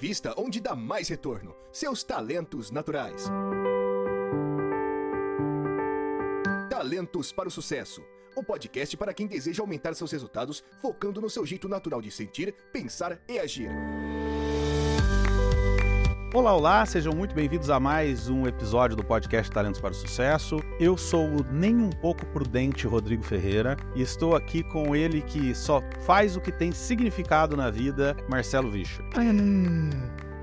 invista onde dá mais retorno: seus talentos naturais. Talentos para o Sucesso o podcast para quem deseja aumentar seus resultados focando no seu jeito natural de sentir, pensar e agir. Olá, olá, sejam muito bem-vindos a mais um episódio do podcast Talentos para o Sucesso. Eu sou o nem um pouco prudente Rodrigo Ferreira e estou aqui com ele que só faz o que tem significado na vida, Marcelo Vicho.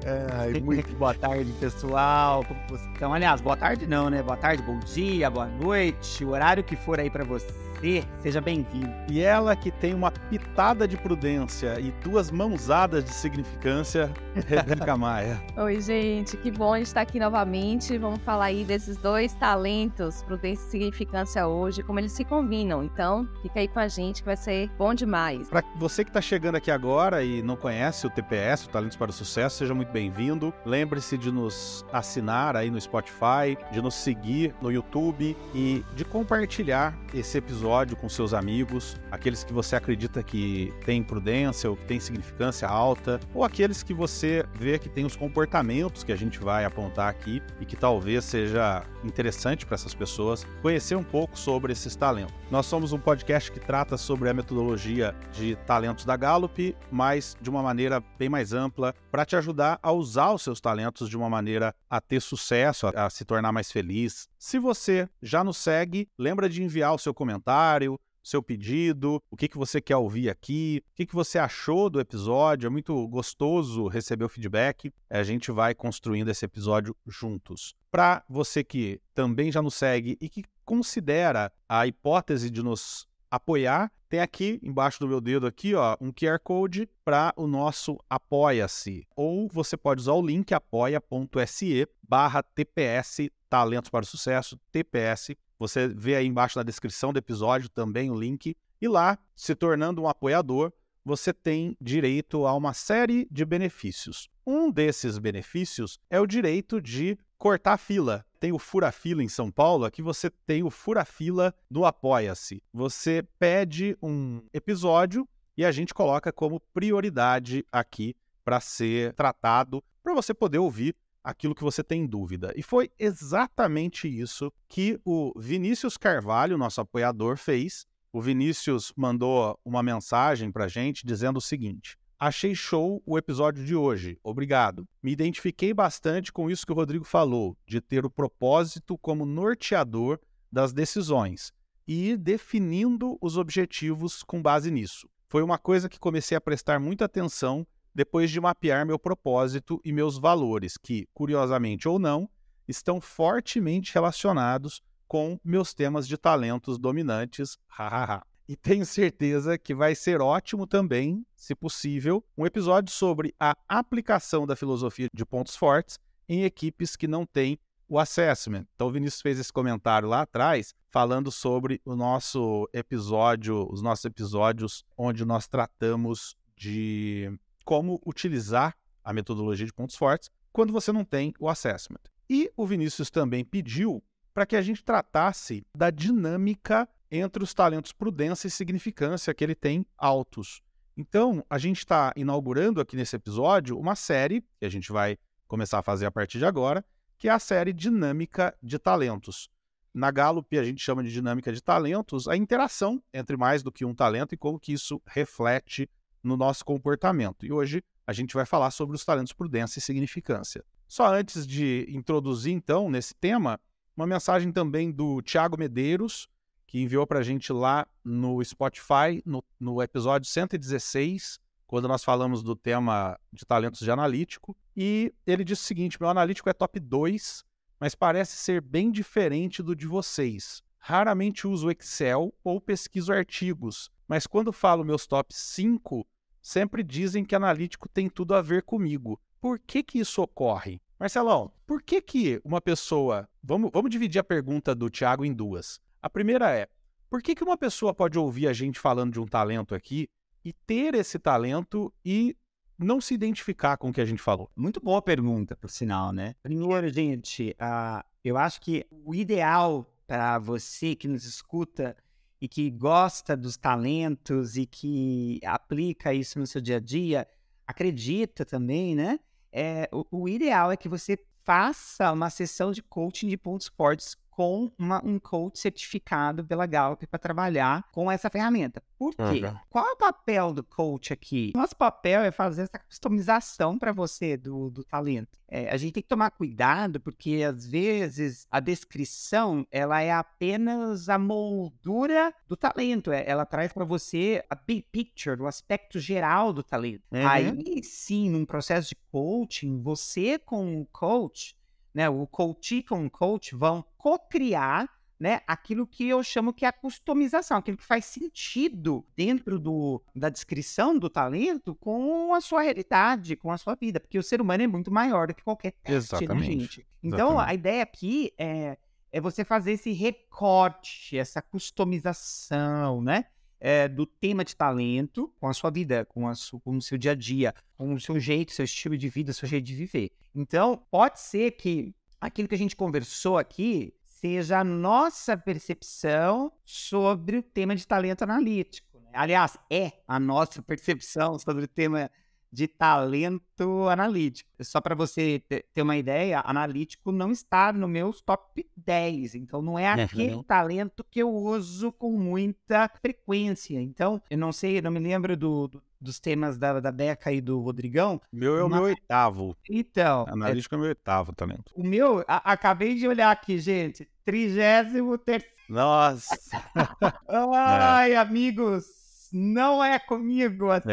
É, muito boa tarde, pessoal. Então, aliás, boa tarde não, né? Boa tarde, bom dia, boa noite, o horário que for aí para você você, seja bem-vindo. E ela que tem uma pitada de prudência e duas mãozadas de significância, Rebeca Maia. Oi, gente, que bom estar aqui novamente. Vamos falar aí desses dois talentos, prudência e significância hoje, como eles se combinam. Então, fica aí com a gente que vai ser bom demais. Para você que está chegando aqui agora e não conhece o TPS, o Talentos para o Sucesso, seja muito bem-vindo. Lembre-se de nos assinar aí no Spotify, de nos seguir no YouTube e de compartilhar esse episódio episódio com seus amigos, aqueles que você acredita que tem prudência ou que tem significância alta, ou aqueles que você vê que tem os comportamentos que a gente vai apontar aqui e que talvez seja interessante para essas pessoas conhecer um pouco sobre esses talentos. Nós somos um podcast que trata sobre a metodologia de talentos da Gallup, mas de uma maneira bem mais ampla, para te ajudar a usar os seus talentos de uma maneira a ter sucesso, a, a se tornar mais feliz. Se você já nos segue, lembra de enviar o seu comentário seu pedido, o que, que você quer ouvir aqui, o que, que você achou do episódio. É muito gostoso receber o feedback. A gente vai construindo esse episódio juntos. Para você que também já nos segue e que considera a hipótese de nos apoiar, tem aqui embaixo do meu dedo aqui, ó, um QR Code para o nosso Apoia-se. Ou você pode usar o link apoia.se barra TPS Talentos para o Sucesso, TPS você vê aí embaixo na descrição do episódio também o link. E lá, se tornando um apoiador, você tem direito a uma série de benefícios. Um desses benefícios é o direito de cortar fila. Tem o fura-fila em São Paulo, aqui você tem o fura-fila do Apoia-se. Você pede um episódio e a gente coloca como prioridade aqui para ser tratado, para você poder ouvir aquilo que você tem dúvida. E foi exatamente isso que o Vinícius Carvalho, nosso apoiador, fez. O Vinícius mandou uma mensagem para a gente dizendo o seguinte: Achei show o episódio de hoje. Obrigado. Me identifiquei bastante com isso que o Rodrigo falou, de ter o propósito como norteador das decisões e ir definindo os objetivos com base nisso. Foi uma coisa que comecei a prestar muita atenção depois de mapear meu propósito e meus valores, que, curiosamente ou não, estão fortemente relacionados com meus temas de talentos dominantes. Hahaha. E tenho certeza que vai ser ótimo também, se possível, um episódio sobre a aplicação da filosofia de pontos fortes em equipes que não têm o assessment. Então, o Vinícius fez esse comentário lá atrás, falando sobre o nosso episódio, os nossos episódios onde nós tratamos de como utilizar a metodologia de pontos fortes quando você não tem o assessment. E o Vinícius também pediu para que a gente tratasse da dinâmica entre os talentos prudência e significância que ele tem altos. Então, a gente está inaugurando aqui nesse episódio uma série que a gente vai começar a fazer a partir de agora, que é a série Dinâmica de Talentos. Na Gallup, a gente chama de dinâmica de talentos a interação entre mais do que um talento e como que isso reflete no nosso comportamento. E hoje a gente vai falar sobre os talentos prudência e significância. Só antes de introduzir, então, nesse tema, uma mensagem também do Tiago Medeiros, que enviou para a gente lá no Spotify, no, no episódio 116, quando nós falamos do tema de talentos de analítico. E ele disse o seguinte: meu analítico é top 2, mas parece ser bem diferente do de vocês. Raramente uso Excel ou pesquiso artigos, mas quando falo meus top 5, sempre dizem que analítico tem tudo a ver comigo. Por que que isso ocorre? Marcelão, por que que uma pessoa... Vamos, vamos dividir a pergunta do Tiago em duas. A primeira é, por que que uma pessoa pode ouvir a gente falando de um talento aqui e ter esse talento e não se identificar com o que a gente falou? Muito boa pergunta, por sinal, né? Primeiro, gente, uh, eu acho que o ideal para você que nos escuta e que gosta dos talentos e que aplica isso no seu dia a dia, acredita também, né? é, o, o ideal é que você faça uma sessão de coaching de pontos fortes com uma, um coach certificado pela Gallup para trabalhar com essa ferramenta. Por quê? Uhum. Qual é o papel do coach aqui? Nosso papel é fazer essa customização para você do, do talento. É, a gente tem que tomar cuidado porque às vezes a descrição ela é apenas a moldura do talento. É, ela traz para você a big picture, o aspecto geral do talento. Uhum. Aí sim, num processo de coaching, você com o coach né, o coach com o coach vão co-criar né, aquilo que eu chamo que é a customização, aquilo que faz sentido dentro do, da descrição do talento com a sua realidade, com a sua vida, porque o ser humano é muito maior do que qualquer teste, né, Exatamente. gente? Então, Exatamente. a ideia aqui é, é você fazer esse recorte, essa customização, né? É, do tema de talento com a sua vida, com, a su, com o seu dia a dia, com o seu jeito, seu estilo de vida, seu jeito de viver. Então, pode ser que aquilo que a gente conversou aqui seja a nossa percepção sobre o tema de talento analítico. né? Aliás, é a nossa percepção sobre o tema de talento analítico. Só para você te- ter uma ideia, analítico não está no meu top 10. Então, não é aquele Uhum. talento que eu uso com muita frequência. Então, eu não sei, eu não me lembro do- do- dos temas da, da Beca e do Rodrigão. Meu é o Mas- meu oitavo. Então, é, Analítico é o meu oitavo talento. o meu, a- acabei de olhar aqui, gente. Trigésimo terceiro. Nossa. Ai, amigos, não é comigo assim,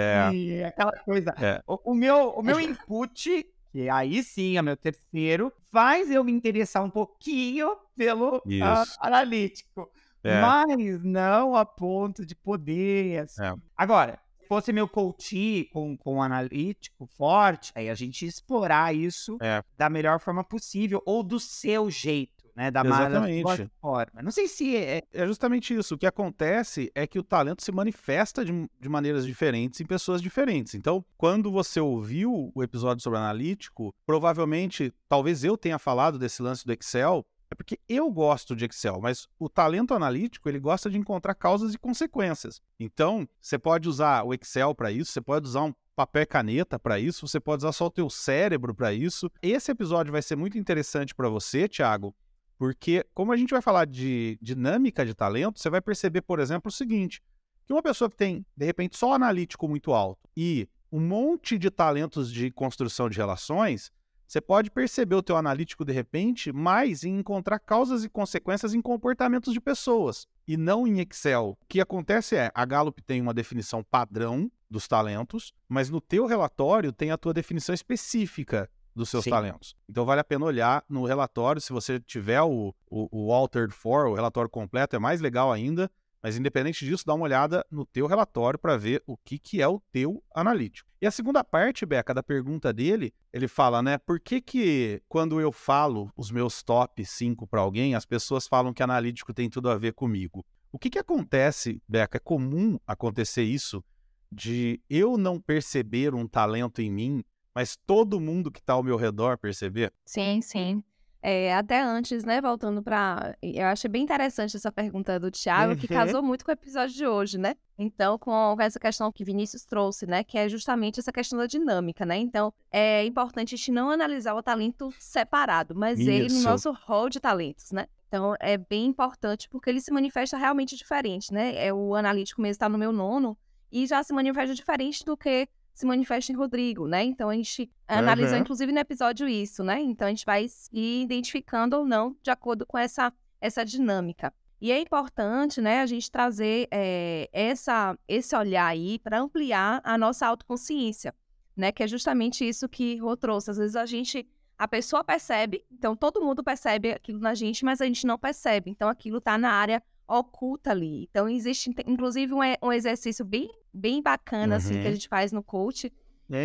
É. aquela coisa. É. O, o meu, o meu input, que aí sim é meu terceiro, faz eu me interessar um pouquinho pelo ah, analítico, É. mas não a ponto de poder. assim. É. Agora, se fosse meu coach com, com um analítico forte, aí a gente explorar isso É. da melhor forma possível ou do seu jeito. Né, da Exatamente. forma. Não sei se é, É justamente isso. O que acontece é que o talento se manifesta de, de maneiras diferentes em pessoas diferentes. Então, quando você ouviu o episódio sobre analítico, provavelmente, talvez eu tenha falado desse lance do Excel, é porque eu gosto de Excel, mas o talento analítico, ele gosta de encontrar causas e consequências. Então, você pode usar o Excel para isso, você pode usar um papel e caneta para isso, você pode usar só o teu cérebro para isso. Esse episódio vai ser muito interessante para você, Thiago, porque, como a gente vai falar de dinâmica de talento, você vai perceber, por exemplo, o seguinte: que uma pessoa que tem, de repente, só analítico muito alto e um monte de talentos de construção de relações, você pode perceber o teu analítico, de repente, mais em encontrar causas e consequências em comportamentos de pessoas e não em Excel. O que acontece é, a Gallup tem uma definição padrão dos talentos, mas no teu relatório tem a tua definição específica dos seus Sim. talentos. Então vale a pena olhar no relatório, se você tiver o, o, o Altered For, o relatório completo, é mais legal ainda, mas independente disso, dá uma olhada no teu relatório para ver o que, que é o teu analítico. E a segunda parte, Beca, da pergunta dele, ele fala, né, por que que quando eu falo os meus top 5 para alguém, as pessoas falam que analítico tem tudo a ver comigo? O que que acontece, Beca? É comum acontecer isso de eu não perceber um talento em mim, mas todo mundo que está ao meu redor perceber? Sim, sim. É, até antes, né, voltando para, eu achei bem interessante essa pergunta do Thiago, que Uhum. casou muito com o episódio de hoje, né? Então, com essa questão que Vinícius trouxe, né, que é justamente essa questão da dinâmica, né? Então, é importante a gente não analisar o talento separado, mas ele no Isso. nosso rol de talentos, né? Então, é bem importante porque ele se manifesta realmente diferente, né? É o analítico mesmo está no meu nono e já se manifesta diferente do que se manifesta em Rodrigo, né? Então a gente analisou, Aham. inclusive, no episódio isso, né? Então a gente vai se identificando ou não de acordo com essa, essa dinâmica. E é importante, né, a gente trazer eh, essa, esse olhar aí para ampliar a nossa autoconsciência, né? Que é justamente isso que Rô trouxe. Às vezes a gente, a pessoa percebe, então todo mundo percebe aquilo na gente, mas a gente não percebe. Então aquilo está na área oculta ali. Então existe, inclusive, um, e- um exercício bem, bem bacana, assim, que a Uhum. gente faz no coach,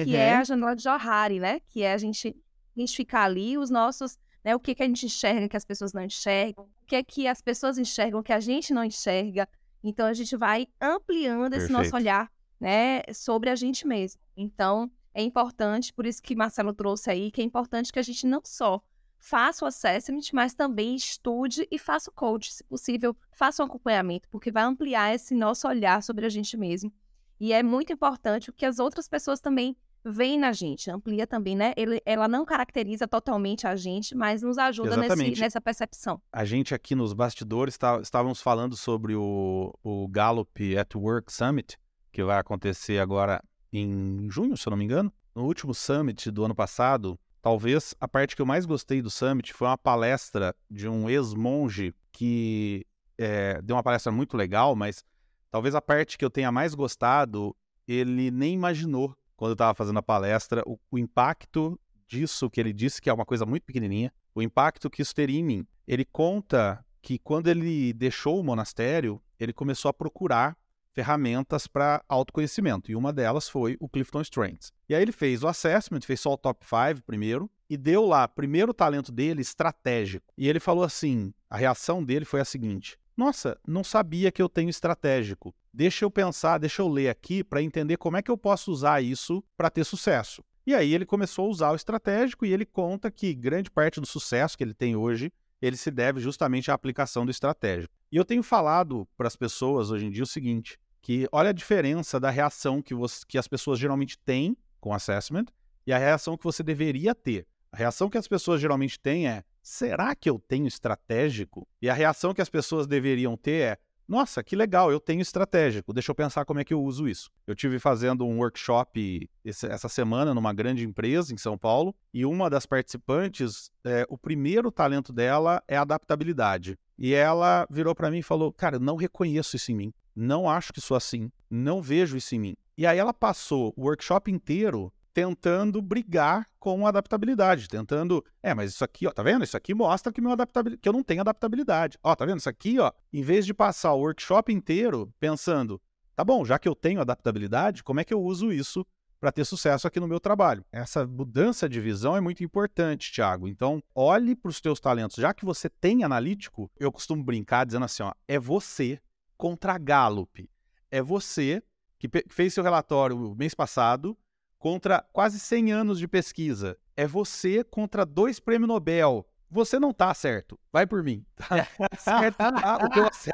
que é a janela de Johari, né? Que é a gente identificar ali os nossos, né? O que, que a gente enxerga que as pessoas não enxergam, o que é que as pessoas enxergam que a gente não enxerga. Então a gente vai ampliando esse nosso Perfeito. olhar, né? Sobre a gente mesmo. Então é importante, por isso que Marcelo trouxe aí, que é importante que a gente não só faça o assessment, mas também estude e faça o coach, se possível, faça um acompanhamento, porque vai ampliar esse nosso olhar sobre a gente mesmo. E é muito importante que as outras pessoas também vem na gente, amplia também, né? Ele, ela não caracteriza totalmente a gente, mas nos ajuda nesse, nessa percepção. A gente aqui nos bastidores tá- estávamos falando sobre o, o Gallup at Work Summit, que vai acontecer agora em junho, se eu não me engano. No último summit do ano passado, talvez a parte que eu mais gostei do summit foi uma palestra de um ex-monge que é, deu uma palestra muito legal, mas talvez a parte que eu tenha mais gostado, ele nem imaginou quando eu estava fazendo a palestra o, o impacto disso que ele disse, que é uma coisa muito pequenininha, o impacto que isso teria em mim. Ele conta que quando ele deixou o monastério, ele começou a procurar ferramentas para autoconhecimento, e uma delas foi o Clifton Strengths. E aí ele fez o assessment, fez só o top 5 primeiro, e deu lá, primeiro talento dele, estratégico. E ele falou assim, a reação dele foi a seguinte, nossa, não sabia que eu tenho estratégico. Deixa eu pensar, deixa eu ler aqui para entender como é que eu posso usar isso para ter sucesso. E aí ele começou a usar o estratégico e ele conta que grande parte do sucesso que ele tem hoje, ele se deve justamente à aplicação do estratégico. E eu tenho falado para as pessoas hoje em dia o seguinte, que olha a diferença da reação que, você, que as pessoas geralmente têm com assessment e a reação que você deveria ter. A reação que as pessoas geralmente têm é: será que eu tenho estratégico? E a reação que as pessoas deveriam ter é: nossa, que legal, eu tenho estratégico, deixa eu pensar como é que eu uso isso. Eu tive fazendo um workshop essa semana numa grande empresa em São Paulo e uma das participantes, é, o primeiro talento dela é adaptabilidade. E ela virou para mim e falou: Cara, não reconheço isso em mim, não acho que sou assim, não vejo isso em mim. E aí ela passou o workshop inteiro tentando brigar com a adaptabilidade, tentando, é, mas isso aqui, ó, tá vendo? Isso aqui mostra que meu adaptabilidade, que eu não tenho adaptabilidade. Ó, tá vendo? Isso aqui, ó, em vez de passar o workshop inteiro pensando, tá bom, já que eu tenho adaptabilidade, como é que eu uso isso para ter sucesso aqui no meu trabalho? Essa mudança de visão é muito importante, Thiago. Então, olhe para os teus talentos. Já que você tem analítico, eu costumo brincar dizendo assim, ó, é você contra a Gallup. É você que fez seu relatório mês passado, contra quase 100 anos de pesquisa. É você contra dois prêmios Nobel. Você não tá certo. Vai por mim. Tá certo tá o teu acesso.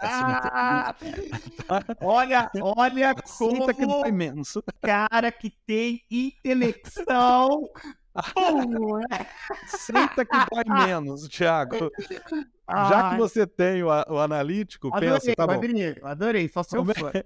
olha, olha Conta que dói menos. cara que tem intelecção. Senta que dói menos, Thiago. Já que você tem o, o analítico, adorei, pensa, tá bom. Adorei, adorei, só seu como fã. É,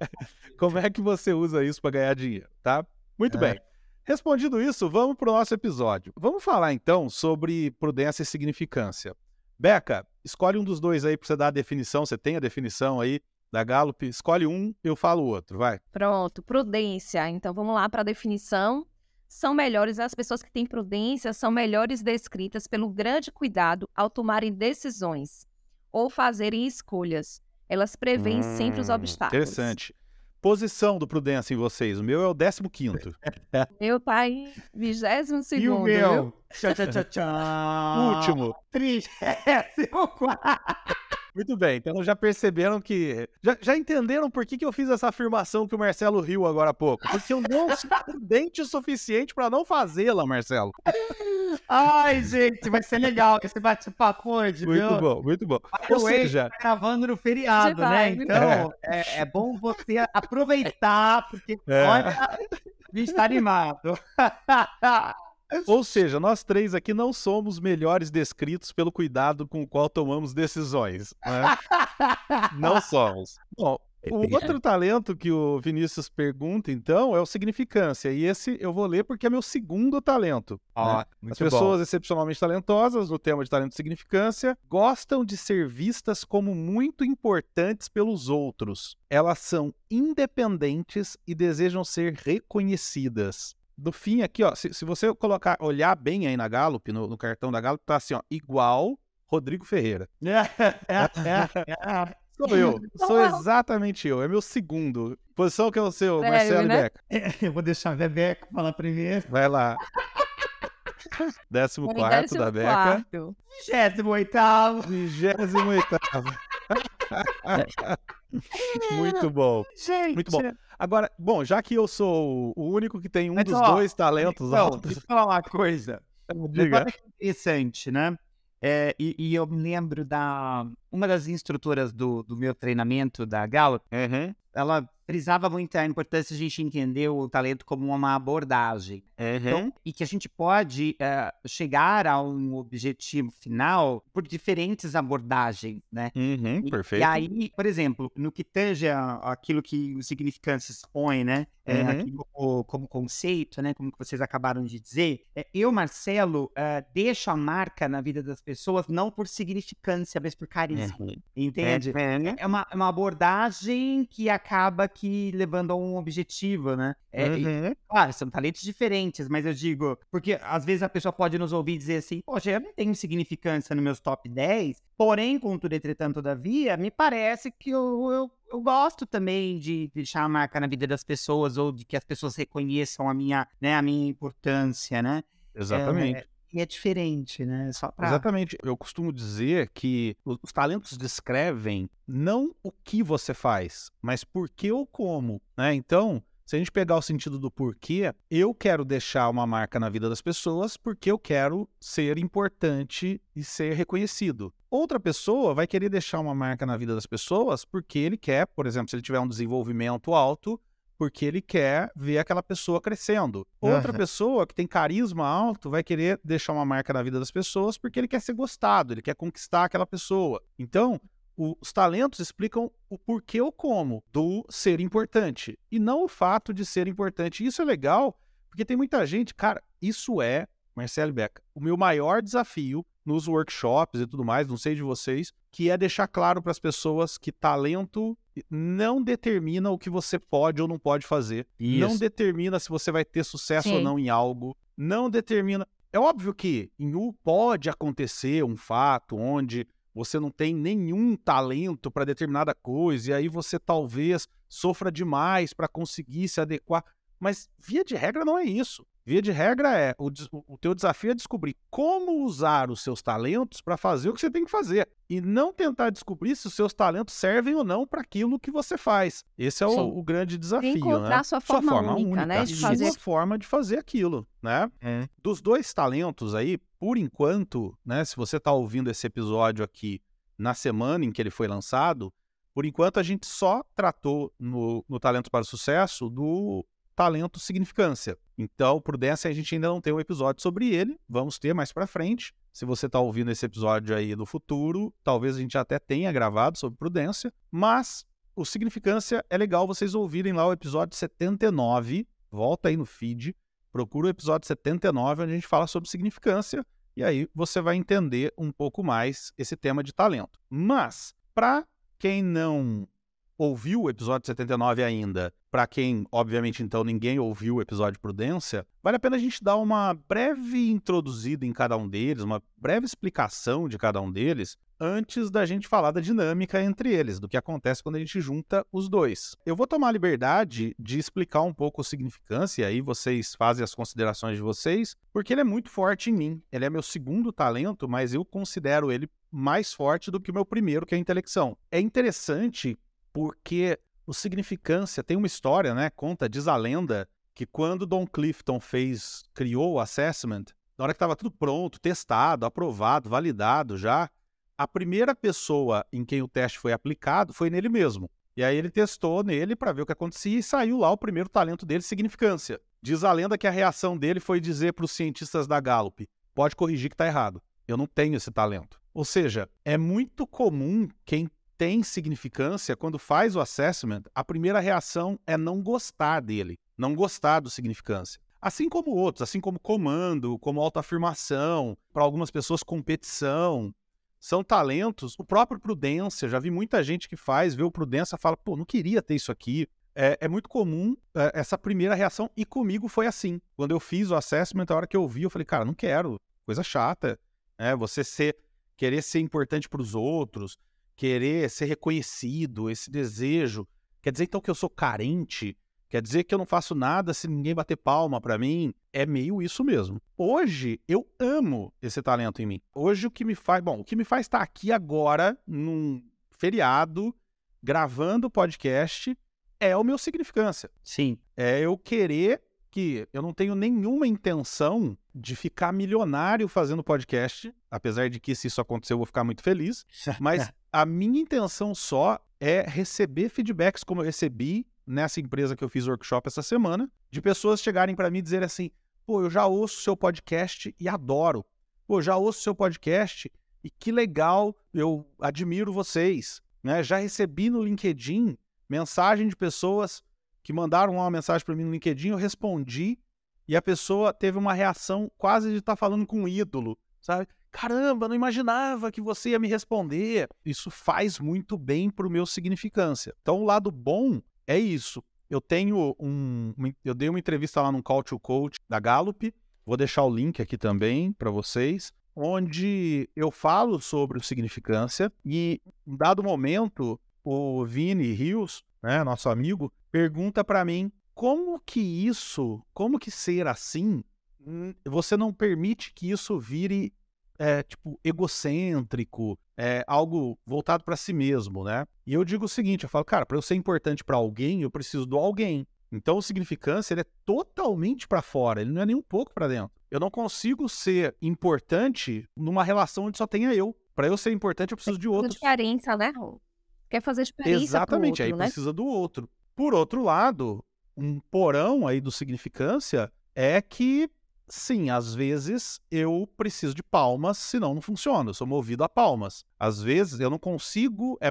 como é que você usa isso para ganhar dinheiro, tá? Muito É. bem. Respondido isso, vamos para o nosso episódio. Vamos falar então sobre prudência e significância. Beca, escolhe um dos dois aí para você dar a definição. Você tem a definição aí da Gallup? Escolhe um, eu falo o outro, vai. Pronto, prudência. Então vamos lá para a definição. São melhores, as pessoas que têm prudência são melhores descritas pelo grande cuidado ao tomarem decisões ou fazerem escolhas. Elas preveem sempre os Hum, obstáculos. Interessante. Posição do prudência em vocês. O meu é o 15. Meu pai, 22 E segundo. o meu? Tchá, tchá, tchá, tchá. Último. Trigésimo quarto. Muito bem, então já perceberam que. Já, já entenderam por que, que eu fiz essa afirmação que o Marcelo riu agora há pouco? Porque eu não sou prudente o suficiente para não fazê-la, Marcelo. Ai, gente, vai ser legal esse bate-papo hoje, Muito viu? bom, muito bom. By Ou seja, tá gravando no feriado, né? vibe. Então, é, é bom você aproveitar, porque, É. olha, a gente tá animado. ou seja, nós três aqui não somos melhores descritos pelo cuidado com o qual tomamos decisões. né? Não somos. Bom, o outro talento que o Vinícius pergunta, então, é o significância. E esse eu vou ler porque é meu segundo talento. Ó, né? As pessoas excepcionalmente talentosas, no tema de talento e significância, gostam de ser vistas como muito importantes pelos outros. Elas são independentes e desejam ser reconhecidas. No fim, aqui, ó, se, se você colocar, olhar bem aí na Gallup, no, no cartão da Gallup, tá assim, ó, igual Rodrigo Ferreira. Sou eu, sou exatamente eu, é meu segundo. Posição que é o seu, Sério, Marcelo né? Beca. Eu vou deixar a Bebeca falar primeiro. Vai lá. Décimo Em quarto décimo da Beca. quarto. Vigésimo oitavo. Vigésimo oitavo. Muito bom. Gente. Muito bom. Agora, bom, já que eu sou o único que tem um Mas, dos ó, dois talentos Então, altos, deixa eu falar uma coisa. diga. Interessante, né? É, e, e eu me lembro da uma das instrutoras do, do meu treinamento da Gallup, Uhum. Ela frisava muito a importância de a gente entender o talento como uma abordagem. Então, e que a gente pode eh, chegar a um objetivo final por diferentes abordagens, né? Uhum, E- perfeito. E aí, por exemplo, no que tange aquilo que o significância expõe, né? É, Uhum. aqui como, como conceito, né? Como que vocês acabaram de dizer, é, eu, Marcelo, eh, deixo a marca na vida das pessoas não por significância, mas por carisma. Uhum. Entende? É uma, é uma abordagem que acaba que levando a um objetivo, né? É, e- Uhum. Claro, são talentos diferentes, mas eu digo, porque às vezes a pessoa pode nos ouvir dizer assim, poxa, eu não tenho significância nos meus top 10, porém, contudo, entretanto, todavia, me parece que eu, eu, eu gosto também de deixar a marca na vida das pessoas, ou de que as pessoas reconheçam a minha, né, a minha importância, né? Exatamente. E é diferente, né? Só pra... Exatamente. Eu costumo dizer que os os talentos descrevem não o que você faz, mas por que ou como, né? Então, se a gente pegar o sentido do porquê, eu quero deixar uma marca na vida das pessoas porque eu quero ser importante e ser reconhecido. Outra pessoa vai querer deixar uma marca na vida das pessoas porque ele quer, por exemplo, se ele tiver um desenvolvimento alto, porque ele quer ver aquela pessoa crescendo. Outra Aham. pessoa que tem carisma alto vai querer deixar uma marca na vida das pessoas porque ele quer ser gostado, ele quer conquistar aquela pessoa. Então, o- os talentos explicam o porquê ou como do ser importante e não o fato de ser importante. Isso é legal porque tem muita gente, cara, isso é, Marcelo Beca, o meu maior desafio nos workshops e tudo mais, não sei de vocês, que é deixar claro para as pessoas que talento não determina o que você pode ou não pode fazer. Não Isso. determina se você vai ter sucesso ou Sim. não em algo. Não determina. É óbvio que em um pode acontecer um fato onde você não tem nenhum talento para determinada coisa e aí você talvez sofra demais para conseguir se adequar. Mas via de regra não é isso. Via de regra é o, o teu desafio é descobrir como usar os seus talentos para fazer o que você tem que fazer e não tentar descobrir se os seus talentos servem ou não para aquilo que você faz. Esse é o, o grande desafio, encontrar né? sua forma única, né, de sua fazer- forma de fazer aquilo, né? É. Dos dois talentos aí, por enquanto, né, se você está ouvindo esse episódio aqui na semana em que ele foi lançado, por enquanto a gente só tratou no, no Talento para o Sucesso do talento significância. Então, prudência, a gente ainda não tem um episódio sobre ele, vamos ter mais para frente. Se você está ouvindo esse episódio aí no futuro, talvez a gente até tenha gravado sobre prudência, mas o significância é legal vocês ouvirem lá o episódio 79, volta aí no feed, procura o episódio 79, onde a gente fala sobre significância, e aí você vai entender um pouco mais esse tema de talento. Mas, para quem não ouviu o episódio 79 ainda, para quem, obviamente, então ninguém ouviu o episódio Prudência, vale a pena a gente dar uma breve introduzida em cada um deles, uma breve explicação de cada um deles, antes da gente falar da dinâmica entre eles, do que acontece quando a gente junta os dois. Eu vou tomar a liberdade de explicar um pouco a significância, e aí vocês fazem as considerações de vocês, porque ele é muito forte em mim. Ele é meu segundo talento, mas eu considero ele mais forte do que o meu primeiro, que é a intelecção. É interessante porque o significância tem uma história, né? Conta, diz a lenda, que quando Don Clifton fez, criou o assessment, na hora que estava tudo pronto, testado, aprovado, validado já, a primeira pessoa em quem o teste foi aplicado foi nele mesmo. E aí ele testou nele para ver o que acontecia e saiu lá o primeiro talento dele, significância. Diz a lenda que a reação dele foi dizer para os cientistas da Gallup: pode corrigir que está errado. Eu não tenho esse talento. Ou seja, é muito comum quem tem significância, quando faz o assessment, a primeira reação é não gostar dele, não gostar do significância. Assim como outros, assim como comando, como autoafirmação, para algumas pessoas competição, são talentos. O próprio prudência, já vi muita gente que faz, vê o prudência fala, pô, não queria ter isso aqui. É, é muito comum é, essa primeira reação, e comigo foi assim. Quando eu fiz o assessment, a hora que eu vi, eu falei, cara, não quero, coisa chata. É, você ser, querer ser importante para os outros, querer ser reconhecido, esse desejo. Quer dizer então que eu sou carente? Quer dizer que eu não faço nada se ninguém bater palma para mim? É meio isso mesmo. Hoje eu amo esse talento em mim. Hoje o que me faz, bom, o que me faz estar aqui agora num feriado gravando o podcast é o meu significância. Sim. É eu querer que eu não tenho nenhuma intenção de ficar milionário fazendo podcast, apesar de que se isso acontecer eu vou ficar muito feliz, mas a minha intenção só é receber feedbacks como eu recebi nessa empresa que eu fiz workshop essa semana, de pessoas chegarem para mim e dizer assim: pô, eu já ouço seu podcast e adoro. Pô, já ouço seu podcast e que legal, eu admiro vocês. Né? Já recebi no LinkedIn mensagem de pessoas que mandaram uma mensagem para mim no LinkedIn, eu respondi e a pessoa teve uma reação quase de estar tá falando com um ídolo, sabe? Caramba, não imaginava que você ia me responder. Isso faz muito bem para o meu significância. Então, o lado bom é isso. Eu tenho um. Eu dei uma entrevista lá no Call to Coach da Gallup. Vou deixar o link aqui também para vocês, onde eu falo sobre o significância e, em dado momento, o Vini Rios, né, nosso amigo, pergunta para mim como que isso, como que ser assim, hum, você não permite que isso vire é, tipo egocêntrico, é, algo voltado para si mesmo, né? E eu digo o seguinte, eu falo, cara, para eu ser importante para alguém, eu preciso do alguém. Então o significância ele é totalmente para fora, ele não é nem um pouco para dentro. Eu não consigo ser importante numa relação onde só tenha eu. Para eu ser importante, eu preciso de outro. Diferença, né? Quer fazer diferença Exatamente, outro, aí né? precisa do outro. Por outro lado, um porão aí do significância é que, sim, às vezes eu preciso de palmas, senão não funciona. Eu sou movido a palmas. Às vezes eu não consigo, é,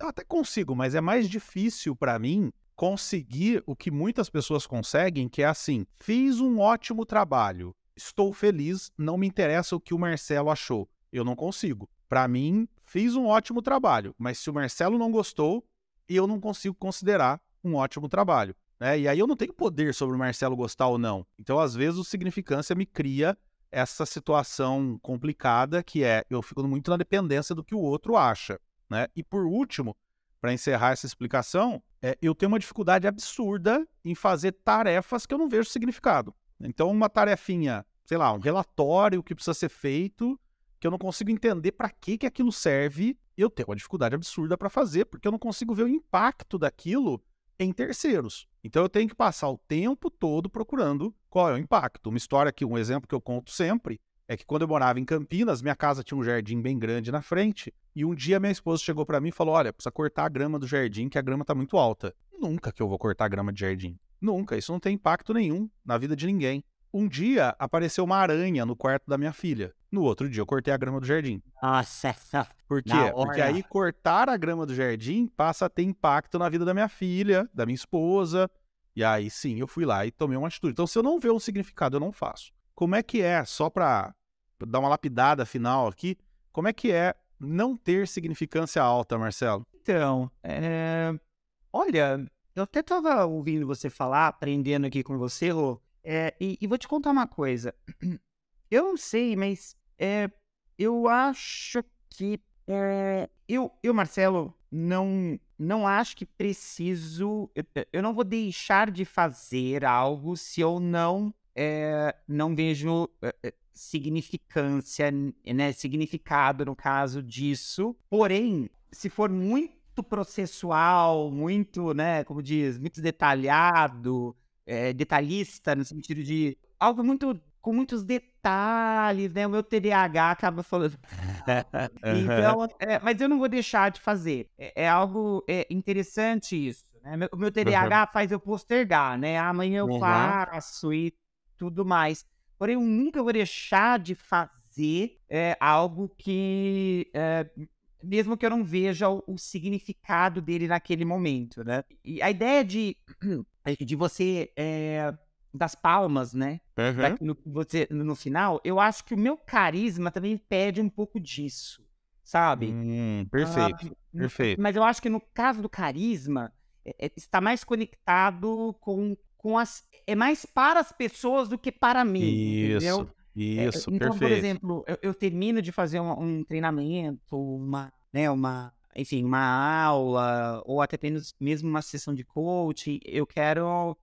eu até consigo, mas é mais difícil para mim conseguir o que muitas pessoas conseguem, que é assim: fiz um ótimo trabalho, estou feliz, não me interessa o que o Marcelo achou. Eu não consigo. Para mim, fiz um ótimo trabalho, mas se o Marcelo não gostou, eu não consigo considerar um ótimo trabalho. Né? E aí eu não tenho poder sobre o Marcelo gostar ou não. Então, às vezes, o significância me cria essa situação complicada que é eu fico muito na dependência do que o outro acha. Né? E por último, para encerrar essa explicação, é, eu tenho uma dificuldade absurda em fazer tarefas que eu não vejo significado. Então, uma tarefinha, sei lá, um relatório que precisa ser feito, que eu não consigo entender para que, que aquilo serve, eu tenho uma dificuldade absurda para fazer, porque eu não consigo ver o impacto daquilo em terceiros. Então eu tenho que passar o tempo todo procurando qual é o impacto. Uma história que um exemplo que eu conto sempre é que quando eu morava em Campinas, minha casa tinha um jardim bem grande na frente, e um dia minha esposa chegou para mim e falou: "Olha, precisa cortar a grama do jardim, que a grama está muito alta". Nunca que eu vou cortar a grama de jardim. Nunca, isso não tem impacto nenhum na vida de ninguém. Um dia apareceu uma aranha no quarto da minha filha. No outro dia eu cortei a grama do jardim. Nossa, Por quê? Porque aí cortar a grama do jardim passa a ter impacto na vida da minha filha, da minha esposa. E aí sim, eu fui lá e tomei uma atitude. Então, se eu não ver um significado, eu não faço. Como é que é, só para dar uma lapidada final aqui, como é que é não ter significância alta, Marcelo? Então, é... olha, eu até estava ouvindo você falar, aprendendo aqui com você, Rô, é, e, e, vou te contar uma coisa. Eu não sei, mas é, eu acho que é, eu, eu, Marcelo, não, não acho que preciso. Eu, eu, não vou deixar de fazer algo se eu não não vejo significância, né, significado no caso disso. Porém, se for muito processual, muito, né, como diz, muito detalhado, é, detalhista, no sentido de algo muito com muitos detalhes, né? O meu TDAH acaba falando. então, é, mas eu não vou deixar de fazer. É, é algo é, interessante isso. Né? O meu TDAH uhum. faz eu postergar, né? Amanhã eu uhum. faço e tudo mais. Porém, eu nunca vou deixar de fazer é, algo que é, mesmo que eu não veja o, o, significado dele naquele momento, né? E a ideia de de você é, das palmas, né? Uhum. No, você, no final, eu acho que o meu carisma também pede um pouco disso, sabe? Hum, perfeito, ah, perfeito. Mas eu acho que no caso do carisma, é, é, está mais conectado com, com as. É mais para as pessoas do que para mim. Isso. Entendeu? Isso, é, então, perfeito. por exemplo, eu, eu, termino de fazer um, um treinamento, uma, né, uma, enfim, uma aula, ou até mesmo uma sessão de coaching, eu quero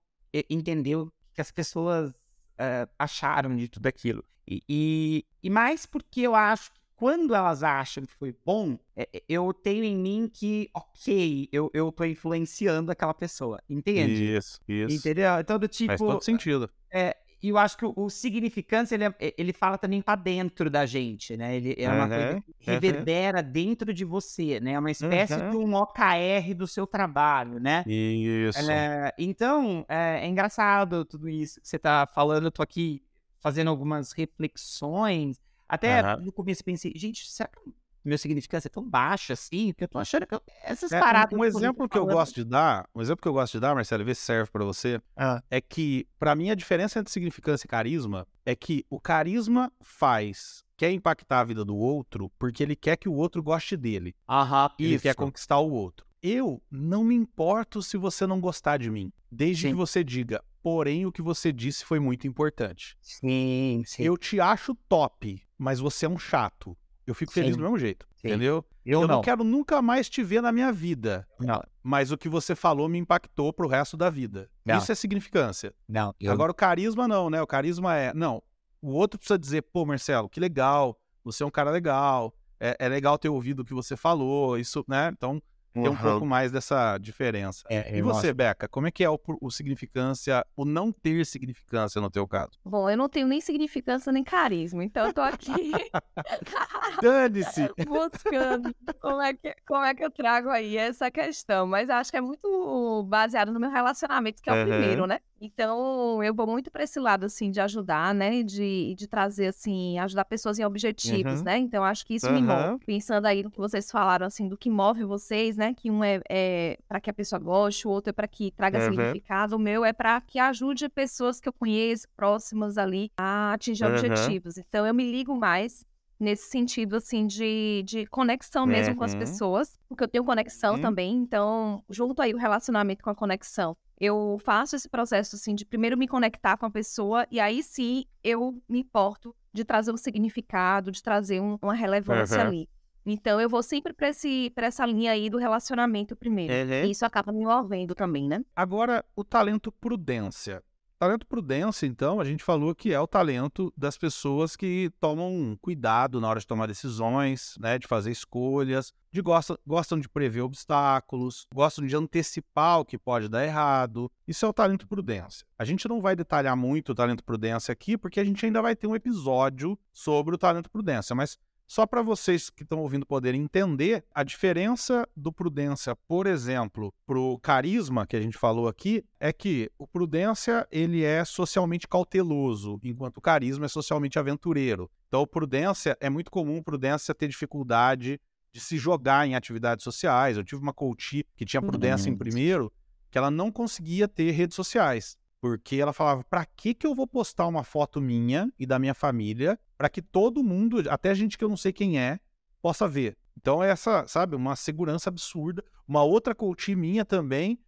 entender o que as pessoas uh, acharam de tudo aquilo. E, e, e, mais porque eu acho que quando elas acham que foi bom, é, eu tenho em mim que, ok, eu, eu tô influenciando aquela pessoa, entende? Isso, isso. Entendeu? Então, do tipo... Faz todo sentido. É, E eu acho que o, o significância, ele, é- ele fala também para dentro da gente, né? Ele é uma coisa Uhum, que reverbera dentro de você, né? É uma espécie Uhum. de um OKR do seu trabalho, né? Isso. É, então, é, é engraçado tudo isso que você tá falando. Eu tô aqui fazendo algumas reflexões. Até no começo pensei, gente, será que meu significância é tão baixo assim? Porque eu tô achando que eu- essas É, um- paradas. um, que tô exemplo que eu falando- gosto de dar, um exemplo que eu gosto de dar, Marcelo, vê se serve pra você, Ah. é que pra mim a diferença entre significância e carisma é que o carisma faz quer impactar a vida do outro porque ele quer que o outro goste dele. Aham, Ele quer isso. conquistar o outro. Eu não me importo se você não gostar de mim, desde Sim. que você diga, porém o que você disse foi muito importante. Sim, sim. Eu te acho top, mas você é um chato. Eu fico feliz Sim. do mesmo jeito, Sim. entendeu? eu, Eu não. não quero nunca mais te ver na minha vida. Não, Mas o que você falou me impactou pro resto da vida. Não. Isso é significância. não. Eu, Agora, o carisma não, né? O carisma é. Não. O outro precisa dizer, pô, Marcelo, que legal. Você é um cara legal. É, é legal ter ouvido o que você falou. Isso, né? Então, tem um pouco mais dessa diferença. É, E você, acho- Beca, como é que é o, o significância, o não ter significância no teu caso? Bom, eu não tenho nem significância nem carisma, então eu tô aqui Dane-se! buscando como é, que, como é que eu trago aí essa questão. Mas acho que é muito baseado no meu relacionamento, que é o primeiro, né? Então, eu vou muito para esse lado, assim, de ajudar, né? De, de trazer, assim, ajudar pessoas em objetivos, Uhum. né? Então, acho que isso me Aham. move. Pensando aí no que vocês falaram, assim, do que move vocês, né? Que um é, é para que a pessoa goste, o outro é para que traga Uhum. significado, o meu é para que ajude pessoas que eu conheço, próximas ali, a atingir Uhum. objetivos. Então, eu me ligo mais nesse sentido, assim, de, de conexão mesmo com as Uhum. pessoas, porque eu tenho conexão Uhum. também, então, junto aí o relacionamento com a conexão, eu faço esse processo, assim, de primeiro me conectar com a pessoa, e aí sim eu me importo de trazer um significado, de trazer um- uma relevância Uhum. ali. Então, eu vou sempre para essa linha aí do relacionamento primeiro. Uhum. E isso acaba me envolvendo também, né? Agora, o talento prudência. Talento prudência, então, a gente falou que é o talento das pessoas que tomam cuidado na hora de tomar decisões, né, de fazer escolhas, de gostam, gostam de prever obstáculos, gostam de antecipar o que pode dar errado. Isso é o talento prudência. A gente não vai detalhar muito o talento prudência aqui, porque a gente ainda vai ter um episódio sobre o talento prudência, mas só para vocês que estão ouvindo poderem entender, a diferença do prudência, por exemplo, pro carisma que a gente falou aqui, é que o prudência ele é socialmente cauteloso, enquanto o carisma é socialmente aventureiro. Então, o prudência é muito comum prudência ter dificuldade de se jogar em atividades sociais. Eu tive uma coach que tinha prudência em Hum. primeiro, que ela não conseguia ter redes sociais. Porque ela falava, pra que que eu vou postar uma foto minha e da minha família para que todo mundo, até gente que eu não sei quem é, possa ver? Então é essa, sabe, uma segurança absurda. Uma outra coach minha também,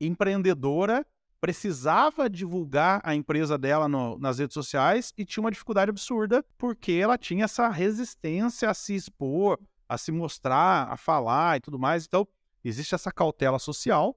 empreendedora, precisava divulgar a empresa dela no- nas redes sociais e tinha uma dificuldade absurda porque ela tinha essa resistência a se expor, a se mostrar, a falar e tudo mais. Então, existe essa cautela social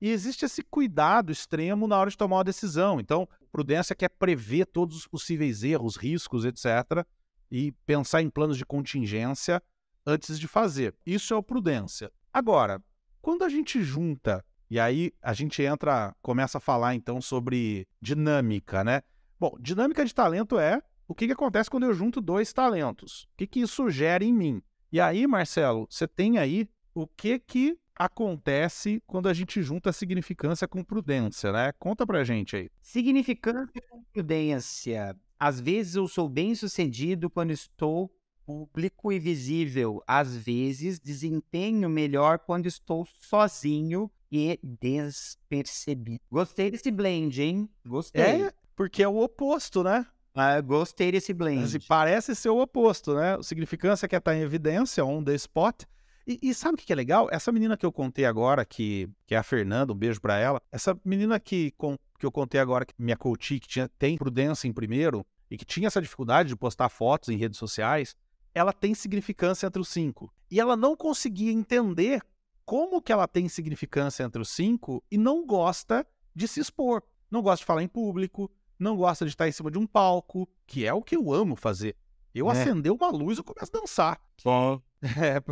e existe esse cuidado extremo na hora de tomar uma decisão. Então, prudência quer prever todos os possíveis erros, riscos, etc. E pensar em planos de contingência antes de fazer. Isso é o prudência. Agora, quando a gente junta, e aí a gente entra, começa a falar então sobre dinâmica, né? Bom, dinâmica de talento é o que, que acontece quando eu junto dois talentos. O que, que isso gera em mim? E aí, Marcelo, você tem aí o que que acontece quando a gente junta significância com prudência, né? Conta pra gente aí. Significância com prudência. Às vezes eu sou bem sucedido quando estou público e visível. Às vezes desempenho melhor quando estou sozinho e despercebido. Gostei desse blend, hein? Gostei. É, porque é o oposto, né? Ah, gostei desse blend. Assim, parece ser o oposto, né? O significância quer estar em evidência, on the spot. E, e sabe o que é legal? Essa menina que eu contei agora, que, que é a Fernanda, um beijo pra ela. Essa menina que, com- que eu contei agora, que minha coach, que tinha, tem prudência em primeiro, e que tinha essa dificuldade de postar fotos em redes sociais, ela tem significância entre os cinco. E ela não conseguia entender como que ela tem significância entre os cinco e não gosta de se expor. Não gosta de falar em público, não gosta de estar em cima de um palco, que é o que eu amo fazer. Eu É. acender uma luz e eu começo a dançar. Bom. É,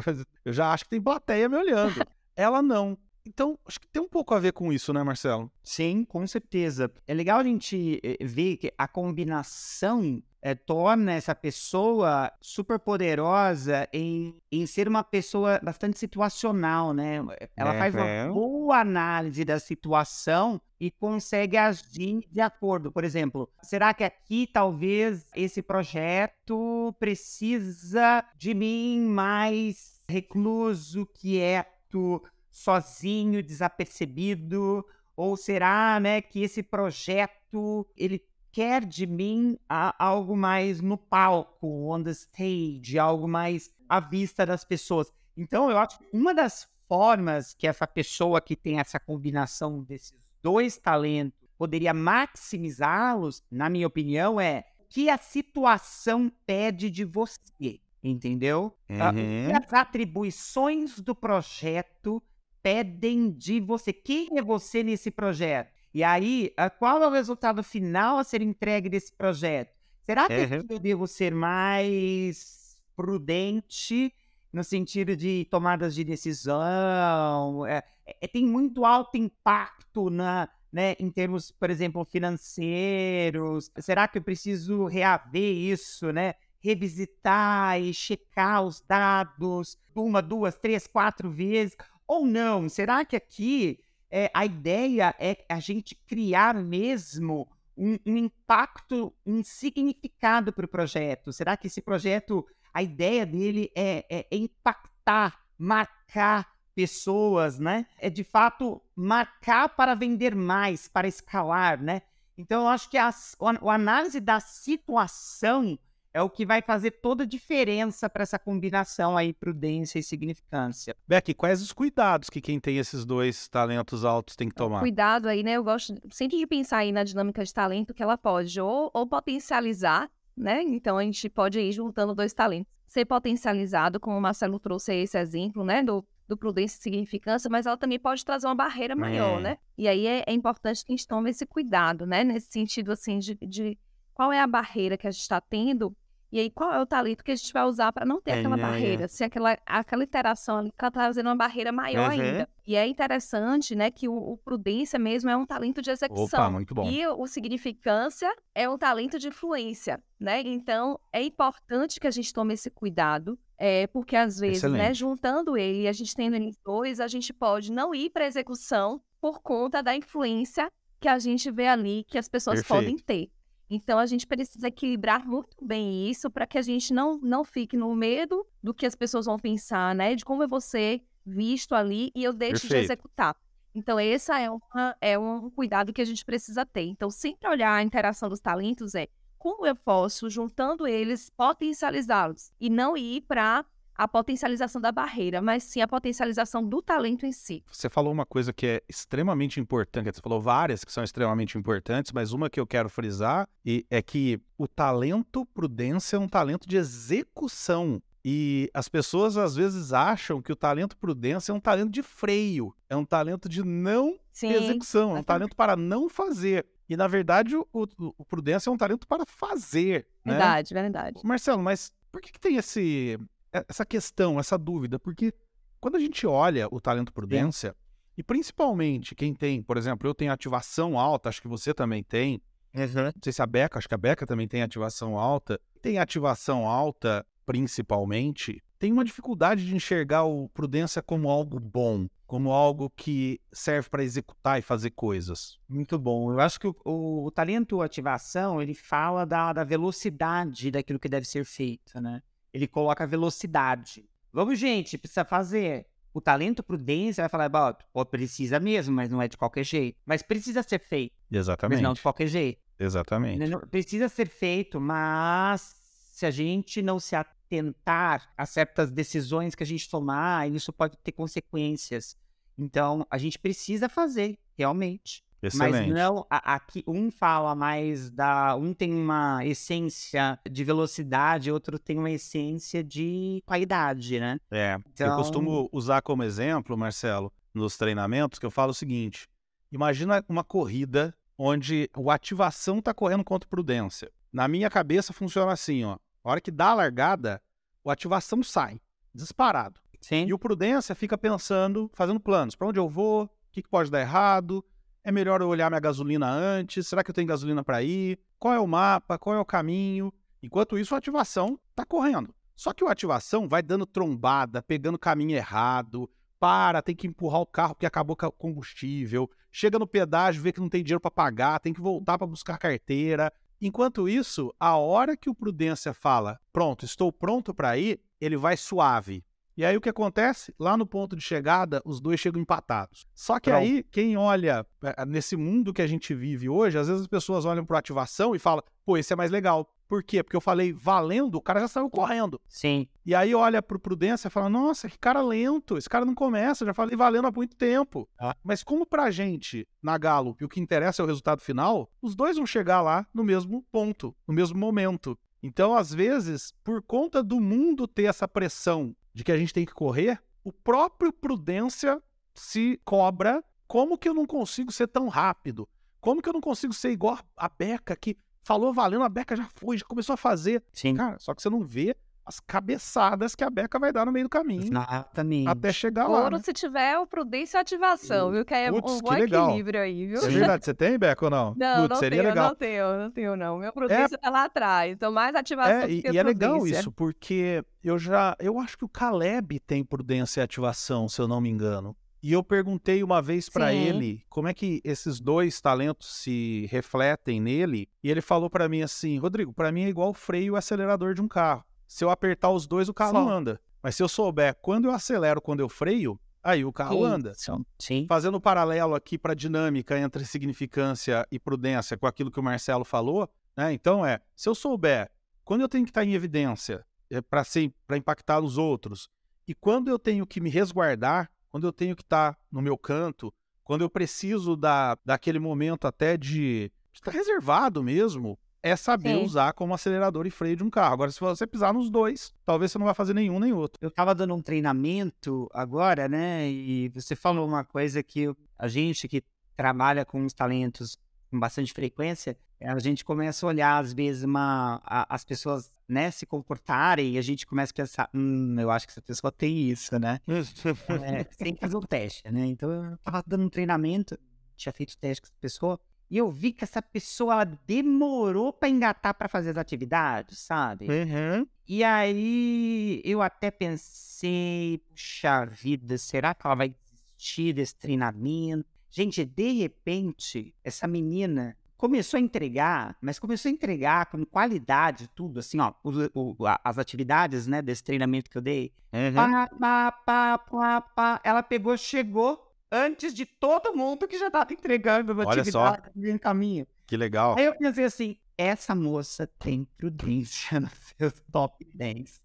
eu já acho que tem plateia me olhando. Ela não. Então, acho que tem um pouco a ver com isso, né, Marcelo? Sim, com certeza. É legal a gente eh, ver que a combinação é, torna essa pessoa super poderosa em, em ser uma pessoa bastante situacional, né? Ela faz uma boa análise da situação e consegue agir de acordo. Por exemplo, será que aqui talvez esse projeto precisa de mim mais recluso, quieto, sozinho, desapercebido? Ou será, né, que esse projeto ele quer de mim algo mais no palco, on the stage, algo mais à vista das pessoas. Então, eu acho que uma das formas que essa pessoa que tem essa combinação desses dois talentos poderia maximizá-los, na minha opinião, é que a situação pede de você, entendeu? Uhum. As atribuições do projeto pedem de você. Quem é você nesse projeto? E aí, qual é o resultado final a ser entregue desse projeto? Será que uhum. eu devo ser mais prudente no sentido de tomadas de decisão? É, é, tem muito alto impacto na, né, em termos, por exemplo, financeiros. Será que eu preciso reaver isso, né? Revisitar e checar os dados uma, duas, três, quatro vezes? Ou não? Será que aqui é, a ideia é a gente criar mesmo um, um impacto, um significado para o projeto. Será que esse projeto, a ideia dele é, é, é impactar, marcar pessoas, né? É de fato marcar para vender mais, para escalar, né? Então, eu acho que a, a análise da situação é o que vai fazer toda a diferença para essa combinação aí, prudência e significância. Beck, quais os cuidados que quem tem esses dois talentos altos tem que tomar? Cuidado aí, né? Eu gosto sempre de pensar aí na dinâmica de talento que ela pode ou, ou potencializar, né? Então a gente pode ir juntando dois talentos. Ser potencializado, como o Marcelo trouxe esse exemplo, né? Do, do prudência e significância, mas ela também pode trazer uma barreira maior, é. né? E aí é, é, importante que a gente tome esse cuidado, né? Nesse sentido, assim, de, de qual é a barreira que a gente está tendo e aí, qual é o talento que a gente vai usar para não ter é, aquela é, barreira? É. Se aquela, aquela interação ali está trazendo uma barreira maior uhum. ainda. E é interessante, né, que o, o, prudência mesmo é um talento de execução. Opa, muito bom. E o, o significância é um talento de influência, né? Então, é importante que a gente tome esse cuidado, é, porque às vezes, né, Excelente. né, juntando ele e a gente tendo eles dois, a gente pode não ir para execução por conta da influência que a gente vê ali que as pessoas Perfeito. podem ter. Então a gente precisa equilibrar muito bem isso para que a gente não, não fique no medo do que as pessoas vão pensar, né? De como é você visto ali e eu deixo Perfeito. de executar. Então, esse é, uma, é um cuidado que a gente precisa ter. Então, sempre olhar a interação dos talentos é como eu posso, juntando eles, potencializá-los e não ir para a potencialização da barreira, mas sim a potencialização do talento em si. Você falou uma coisa que é extremamente importante, você falou várias que são extremamente importantes, mas uma que eu quero frisar é que o talento prudência é um talento de execução. E as pessoas às vezes acham que o talento prudência é um talento de freio, é um talento de não sim, execução, é um talento para não fazer. E na verdade o, o, prudência é um talento para fazer. Né? Verdade, né? verdade. Marcelo, mas por que, que tem esse, essa questão, essa dúvida, porque quando a gente olha o talento prudência, Sim. e principalmente quem tem, por exemplo, eu tenho ativação alta, acho que você também tem. Uhum. Não sei se a Beca, acho que a Beca também tem ativação alta. Tem ativação alta, principalmente, tem uma dificuldade de enxergar o prudência como algo bom, como algo que serve para executar e fazer coisas. Muito bom. Eu acho que o, o, o talento ativação, ele fala da, da velocidade daquilo que deve ser feito, né? Ele coloca velocidade. Vamos, gente, precisa fazer. O talento prudência vai falar, pô, precisa mesmo, mas não é de qualquer jeito. Mas precisa ser feito. Exatamente. Mas não de qualquer jeito. Exatamente. Precisa ser feito, mas se a gente não se atentar a certas decisões que a gente tomar, isso pode ter consequências. Então, a gente precisa fazer, realmente. Excelente. Mas não, aqui um fala mais da. Um tem uma essência de velocidade, outro tem uma essência de qualidade, né? É. Então... Eu costumo usar como exemplo, Marcelo, nos treinamentos, que eu falo o seguinte: imagina uma corrida onde o ativação está correndo contra prudência. Na minha cabeça funciona assim, ó. A hora que dá a largada, o ativação sai, disparado. Sim. E o prudência fica pensando, fazendo planos. Para onde eu vou? O que, que pode dar errado? É melhor eu olhar minha gasolina antes? Será que eu tenho gasolina para ir? Qual é o mapa? Qual é o caminho? Enquanto isso, a ativação está correndo. Só que o ativação vai dando trombada, pegando caminho errado, para, tem que empurrar o carro porque acabou o combustível, chega no pedágio, vê que não tem dinheiro para pagar, tem que voltar para buscar carteira. Enquanto isso, a hora que o Prudência fala, pronto, estou pronto para ir, ele vai suave. E aí o que acontece? Lá no ponto de chegada, os dois chegam empatados. Só que Pronto. aí, quem olha eh, nesse mundo que a gente vive hoje, às vezes as pessoas olham para ativação e falam, pô, esse é mais legal. Por quê? Porque eu falei valendo, o cara já saiu correndo. Sim. E aí olha pro Prudência e fala: Nossa, que cara lento, esse cara não começa, já falei valendo há muito tempo. Ah. Mas como pra gente, na Gallup, o que interessa é o resultado final, os dois vão chegar lá no mesmo ponto, no mesmo momento. Então, às vezes, por conta do mundo ter essa pressão de que a gente tem que correr, o próprio Prudência se cobra. Como que eu não consigo ser tão rápido? Como que eu não consigo ser igual a Beca que falou valendo, a Beca já foi, já começou a fazer. Sim. Cara, só que você não vê as cabeçadas que a Beca vai dar no meio do caminho. Exatamente. Até chegar lá. Ouro né? se tiver o prudência e ativação, viu? Que é Puts, um bom equilíbrio aí, viu? É verdade. Você tem, Beca, ou não? Não, Putz, não seria tenho, legal. não tenho, não tenho, não. Meu prudência é... tá lá atrás. Então, mais ativação é, e, e é legal isso, porque eu já... Eu acho que o Caleb tem prudência e ativação, se eu não me engano. E eu perguntei uma vez para ele como é que esses dois talentos se refletem nele, e ele falou para mim assim: "Rodrigo, para mim é igual o freio e o acelerador de um carro. Se eu apertar os dois, o carro Só. não anda. Mas se eu souber quando eu acelero, quando eu freio, aí o carro Sim. anda. Sim. Fazendo um paralelo aqui para a dinâmica entre significância e prudência com aquilo que o Marcelo falou, né? Então é, se eu souber quando eu tenho que estar em evidência é, para impactar os outros e quando eu tenho que me resguardar, quando eu tenho que estar tá no meu canto, quando eu preciso da, daquele momento até de estar reservado mesmo, é saber Sim. usar como acelerador e freio de um carro. Agora, se você pisar nos dois, talvez você não vai fazer nenhum nem outro. Eu estava dando um treinamento agora, né? E você falou uma coisa que a gente que trabalha com os talentos com bastante frequência, a gente começa a olhar, às vezes, uma, a, as pessoas né, se comportarem e a gente começa a pensar, hum, eu acho que essa pessoa tem isso, né? é, tem que fazer o teste, né? Então eu tava dando um treinamento, tinha feito o teste com essa pessoa, e eu vi que essa pessoa ela demorou para engatar para fazer as atividades, sabe? Uhum. E aí eu até pensei, puxa vida, será que ela vai desistir desse treinamento? Gente, de repente, essa menina começou a entregar, mas começou a entregar com qualidade, tudo, assim, ó, o, o, as atividades, né, desse treinamento que eu dei. Uhum. Pá, pá, pá, pá, pá. Ela pegou, chegou antes de todo mundo que já estava entregando uma Olha atividade só. em caminho. Que legal. Aí eu pensei assim, essa moça tem prudência nos seus top 10.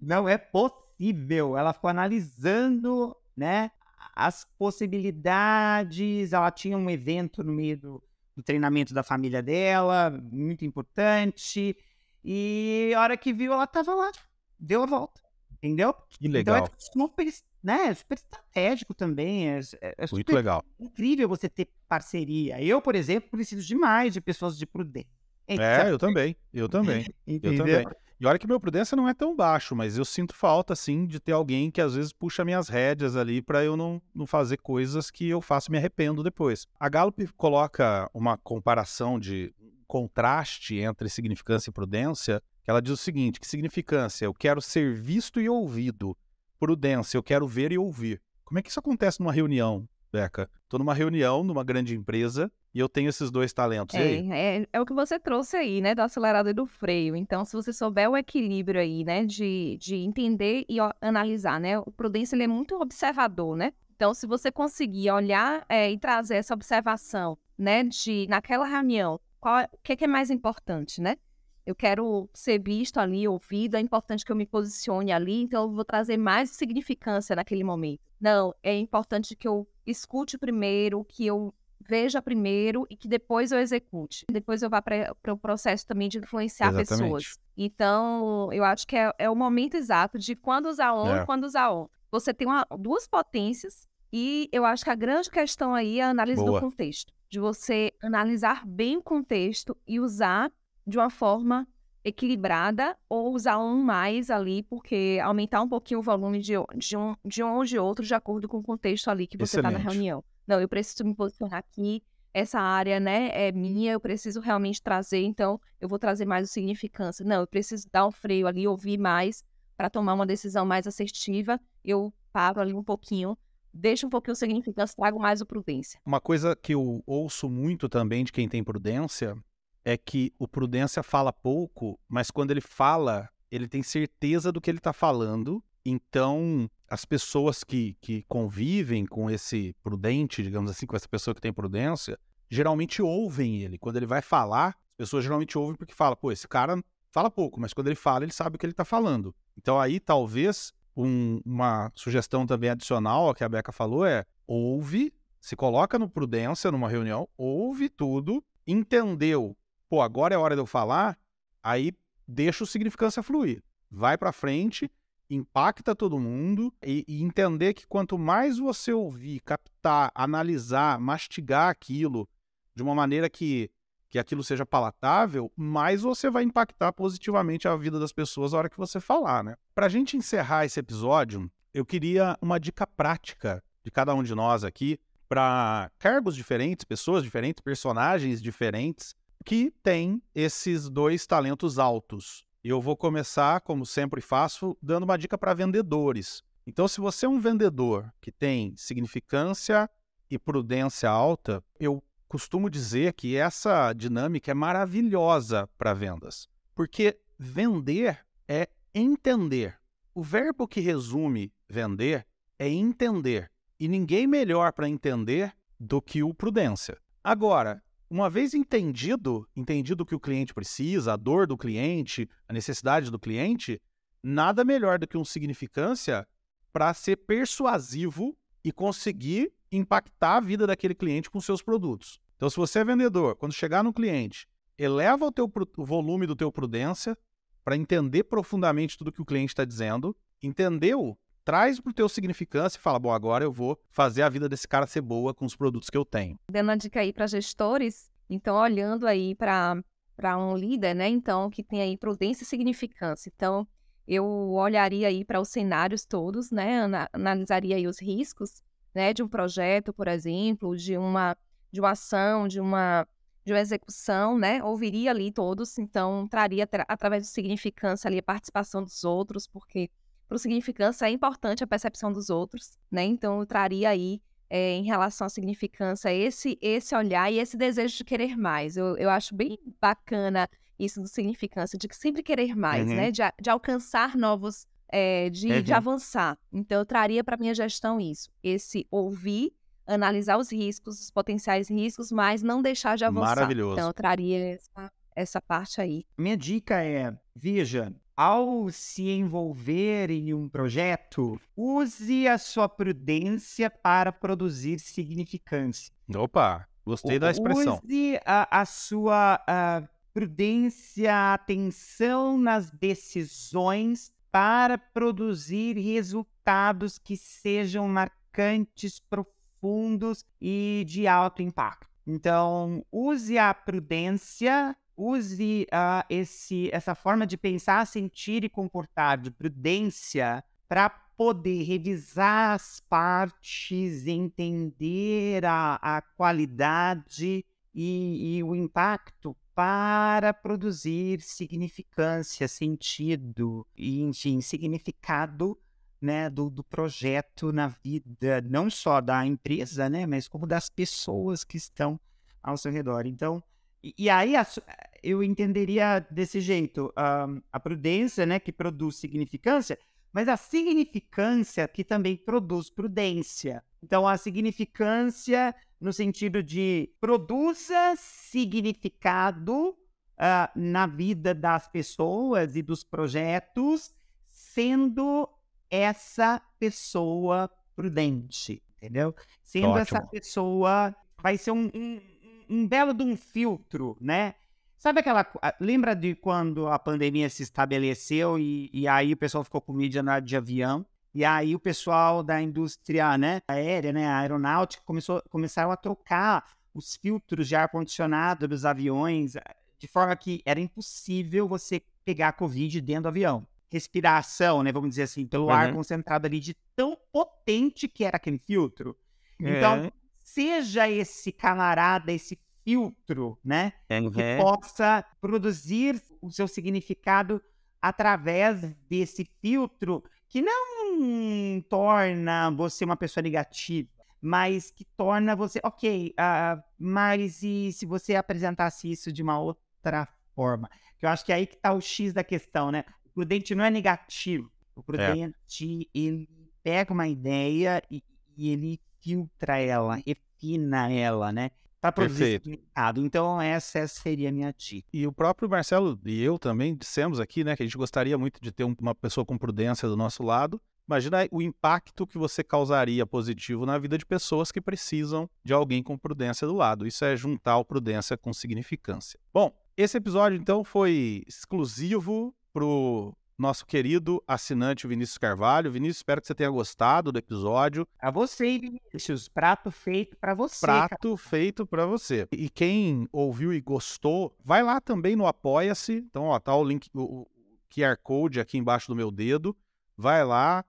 Não é possível. Ela ficou analisando, né, as possibilidades. Ela tinha um evento no meio do, do treinamento da família dela, muito importante. E a hora que viu, ela estava lá, deu a volta. Entendeu? Que legal. Então é super, né, super estratégico também. É, é, é muito legal. incrível você ter parceria. Eu, por exemplo, preciso demais de pessoas de prudência. É, eu também. Eu também. eu também. E olha que meu prudência não é tão baixo, mas eu sinto falta, assim, de ter alguém que às vezes puxa minhas rédeas ali para eu não, não fazer coisas que eu faço e me arrependo depois. A Gallup coloca uma comparação de contraste entre significância e prudência, que ela diz o seguinte, que significância, eu quero ser visto e ouvido. Prudência, eu quero ver e ouvir. Como é que isso acontece numa reunião, Beca? Estou numa reunião, numa grande empresa, e eu tenho esses dois talentos. É, é, é, o que você trouxe aí, né? Do acelerado e do freio. Então, se você souber o equilíbrio aí, né? De, de entender e ó, analisar, né? O Prudência, ele é muito observador, né? Então, se você conseguir olhar é, e trazer essa observação, né? De, naquela reunião, qual, o que é, que é mais importante, né? Eu quero ser visto ali, ouvido, é importante que eu me posicione ali, então eu vou trazer mais significância naquele momento. Não, é importante que eu escute primeiro, que eu veja primeiro e que depois eu execute. Depois eu vá para o processo também de influenciar Exatamente. pessoas. Então, eu acho que é, é, o momento exato de quando usar on e é. quando usar on. Você tem uma, duas potências e eu acho que a grande questão aí é a análise Boa. do contexto. De você analisar bem o contexto e usar de uma forma equilibrada ou usar um mais ali, porque aumentar um pouquinho o volume de, de, um, de um ou de outro de acordo com o contexto ali que você está na reunião. Não, eu preciso me posicionar aqui, essa área, né, é minha, eu preciso realmente trazer, então eu vou trazer mais o significância. Não, eu preciso dar um freio ali, ouvir mais para tomar uma decisão mais assertiva. Eu paro ali um pouquinho, deixo um pouquinho o significância, trago mais o prudência. Uma coisa que eu ouço muito também de quem tem prudência é que o prudência fala pouco, mas quando ele fala, ele tem certeza do que ele está falando. Então, as pessoas que, que convivem com esse prudente, digamos assim, com essa pessoa que tem prudência, geralmente ouvem ele. Quando ele vai falar, as pessoas geralmente ouvem porque fala, pô, esse cara fala pouco, mas quando ele fala, ele sabe o que ele está falando. Então aí talvez um, uma sugestão também adicional que a Beca falou é ouve, se coloca no prudência numa reunião, ouve tudo, entendeu, pô, agora é hora de eu falar, aí deixa o significância fluir. Vai para frente, impacta todo mundo e, e, entender que quanto mais você ouvir, captar, analisar, mastigar aquilo de uma maneira que, que aquilo seja palatável, mais você vai impactar positivamente a vida das pessoas na hora que você falar, né? Para a gente encerrar esse episódio, eu queria uma dica prática de cada um de nós aqui para cargos diferentes, pessoas diferentes, personagens diferentes que têm esses dois talentos altos. Eu vou começar, como sempre faço, dando uma dica para vendedores. Então, se você é um vendedor que tem significância e prudência alta, eu costumo dizer que essa dinâmica é maravilhosa para vendas, porque vender é entender. O verbo que resume vender é entender, e ninguém melhor para entender do que o prudência. Agora, uma vez entendido, entendido o que o cliente precisa, a dor do cliente, a necessidade do cliente, nada melhor do que um significância para ser persuasivo e conseguir impactar a vida daquele cliente com seus produtos. Então, se você é vendedor, quando chegar no cliente, eleva o, teu, o volume do teu prudência para entender profundamente tudo que o cliente está dizendo, entendeu? Traz para o teu significância e fala, bom, agora eu vou fazer a vida desse cara ser boa com os produtos que eu tenho. Dando uma dica aí para gestores, então olhando aí para para um líder, né? Então, que tem aí prudência e significância. Então, eu olharia aí para os cenários todos, né? Analisaria aí os riscos, né? De um projeto, por exemplo, de uma de uma ação, de uma de uma execução, né? Ouviria ali todos, então traria tra através do significância ali a participação dos outros, porque para o significância é importante a percepção dos outros, né? Então eu traria aí é, em relação à significância esse esse olhar e esse desejo de querer mais. Eu, eu acho bem bacana isso do significância, de sempre querer mais, uhum. né? De, de alcançar novos, é, de, uhum. de avançar. Então eu traria para minha gestão isso, esse ouvir analisar os riscos, os potenciais riscos, mas não deixar de avançar. Maravilhoso. Então, eu traria essa, essa parte aí. Minha dica é, veja, ao se envolver em um projeto, use a sua prudência para produzir significância. Opa, gostei da expressão. Use a, a sua a prudência, atenção nas decisões para produzir resultados que sejam marcantes, profundos e de alto impacto. Então, use a prudência, use uh, esse, essa forma de pensar, sentir e comportar de prudência para poder revisar as partes, entender a, a qualidade e, e o impacto para produzir significância, sentido e, enfim, significado né, do, do projeto na vida, não só da empresa, né, mas como das pessoas que estão ao seu redor. Então, e, e aí a, eu entenderia desse jeito, um, a prudência, né, que produz significância, mas a significância que também produz prudência. Então, a significância no sentido de produza significado uh, na vida das pessoas e dos projetos, sendo essa pessoa prudente, entendeu? Sendo Ótimo. essa pessoa, vai ser um, um, um belo de um filtro, né? Sabe aquela. Lembra de quando a pandemia se estabeleceu e, e aí o pessoal ficou com mídia na de avião? E aí o pessoal da indústria né, aérea, né, aeronáutica, começou, começaram a trocar os filtros de ar-condicionado dos aviões de forma que era impossível você pegar a Covid dentro do avião. Respiração, né? Vamos dizer assim, pelo ar Uhum. concentrado ali, de tão potente que era aquele filtro. Então, É. seja esse camarada, esse filtro, né? que Uhum. possa produzir o seu significado através desse filtro que não torna você uma pessoa negativa, mas que torna você, ok, ah, mas e se você apresentasse isso de uma outra forma? Que eu acho que é aí que está o X da questão, né? O prudente não é negativo. O prudente, ele pega uma ideia e, e ele filtra ela, refina ela, né? Para produzir Perfeito. significado. Então, essa seria a minha dica. E o próprio Marcelo e eu também dissemos aqui, né, que a gente gostaria muito de ter um- uma pessoa com prudência do nosso lado. Imagina o impacto que você causaria positivo na vida de pessoas que precisam de alguém com prudência do lado. Isso é juntar o prudência com significância. Bom, esse episódio então foi exclusivo pro nosso querido assinante Vinícius Carvalho. Vinícius, espero que você tenha gostado do episódio. Pra você, Vinícius, prato feito pra você. cara. prato feito pra você. E quem ouviu e gostou, vai lá também no Apoia-se. Então, ó, tá o link, o, o QR Code aqui embaixo do meu dedo. Vai lá,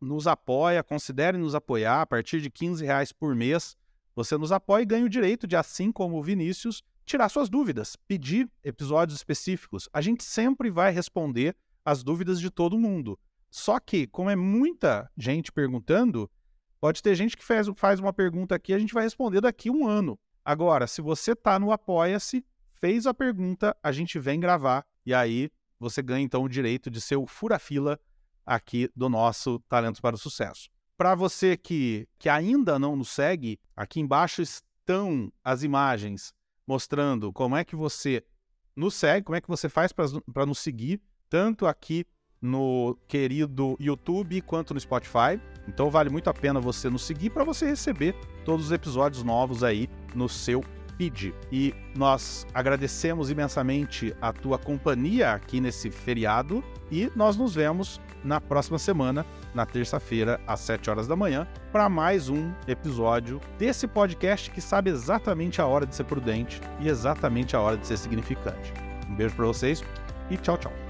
nos apoia, considere nos apoiar. A partir de 15 reais por mês, você nos apoia e ganha o direito de, assim como o Vinícius, tirar suas dúvidas, pedir episódios específicos. A gente sempre vai responder as dúvidas de todo mundo. Só que, como é muita gente perguntando, Pode ter gente que faz, faz uma pergunta aqui, a gente vai responder daqui um ano. Agora, se você tá no Apoia-se, fez a pergunta, a gente vem gravar e aí você ganha então o direito de ser o fura-fila aqui do nosso Talentos para o Sucesso. Para você que, que ainda não nos segue, aqui embaixo estão as imagens mostrando como é que você nos segue, como é que você faz para nos seguir, tanto aqui no querido YouTube quanto no Spotify. Então vale muito a pena você nos seguir para você receber todos os episódios novos aí no seu E nós agradecemos imensamente a tua companhia aqui nesse feriado e nós nos vemos na próxima semana, na terça-feira, às 7 horas da manhã, para mais um episódio desse podcast que sabe exatamente a hora de ser prudente e exatamente a hora de ser significante. Um beijo para vocês e tchau, tchau.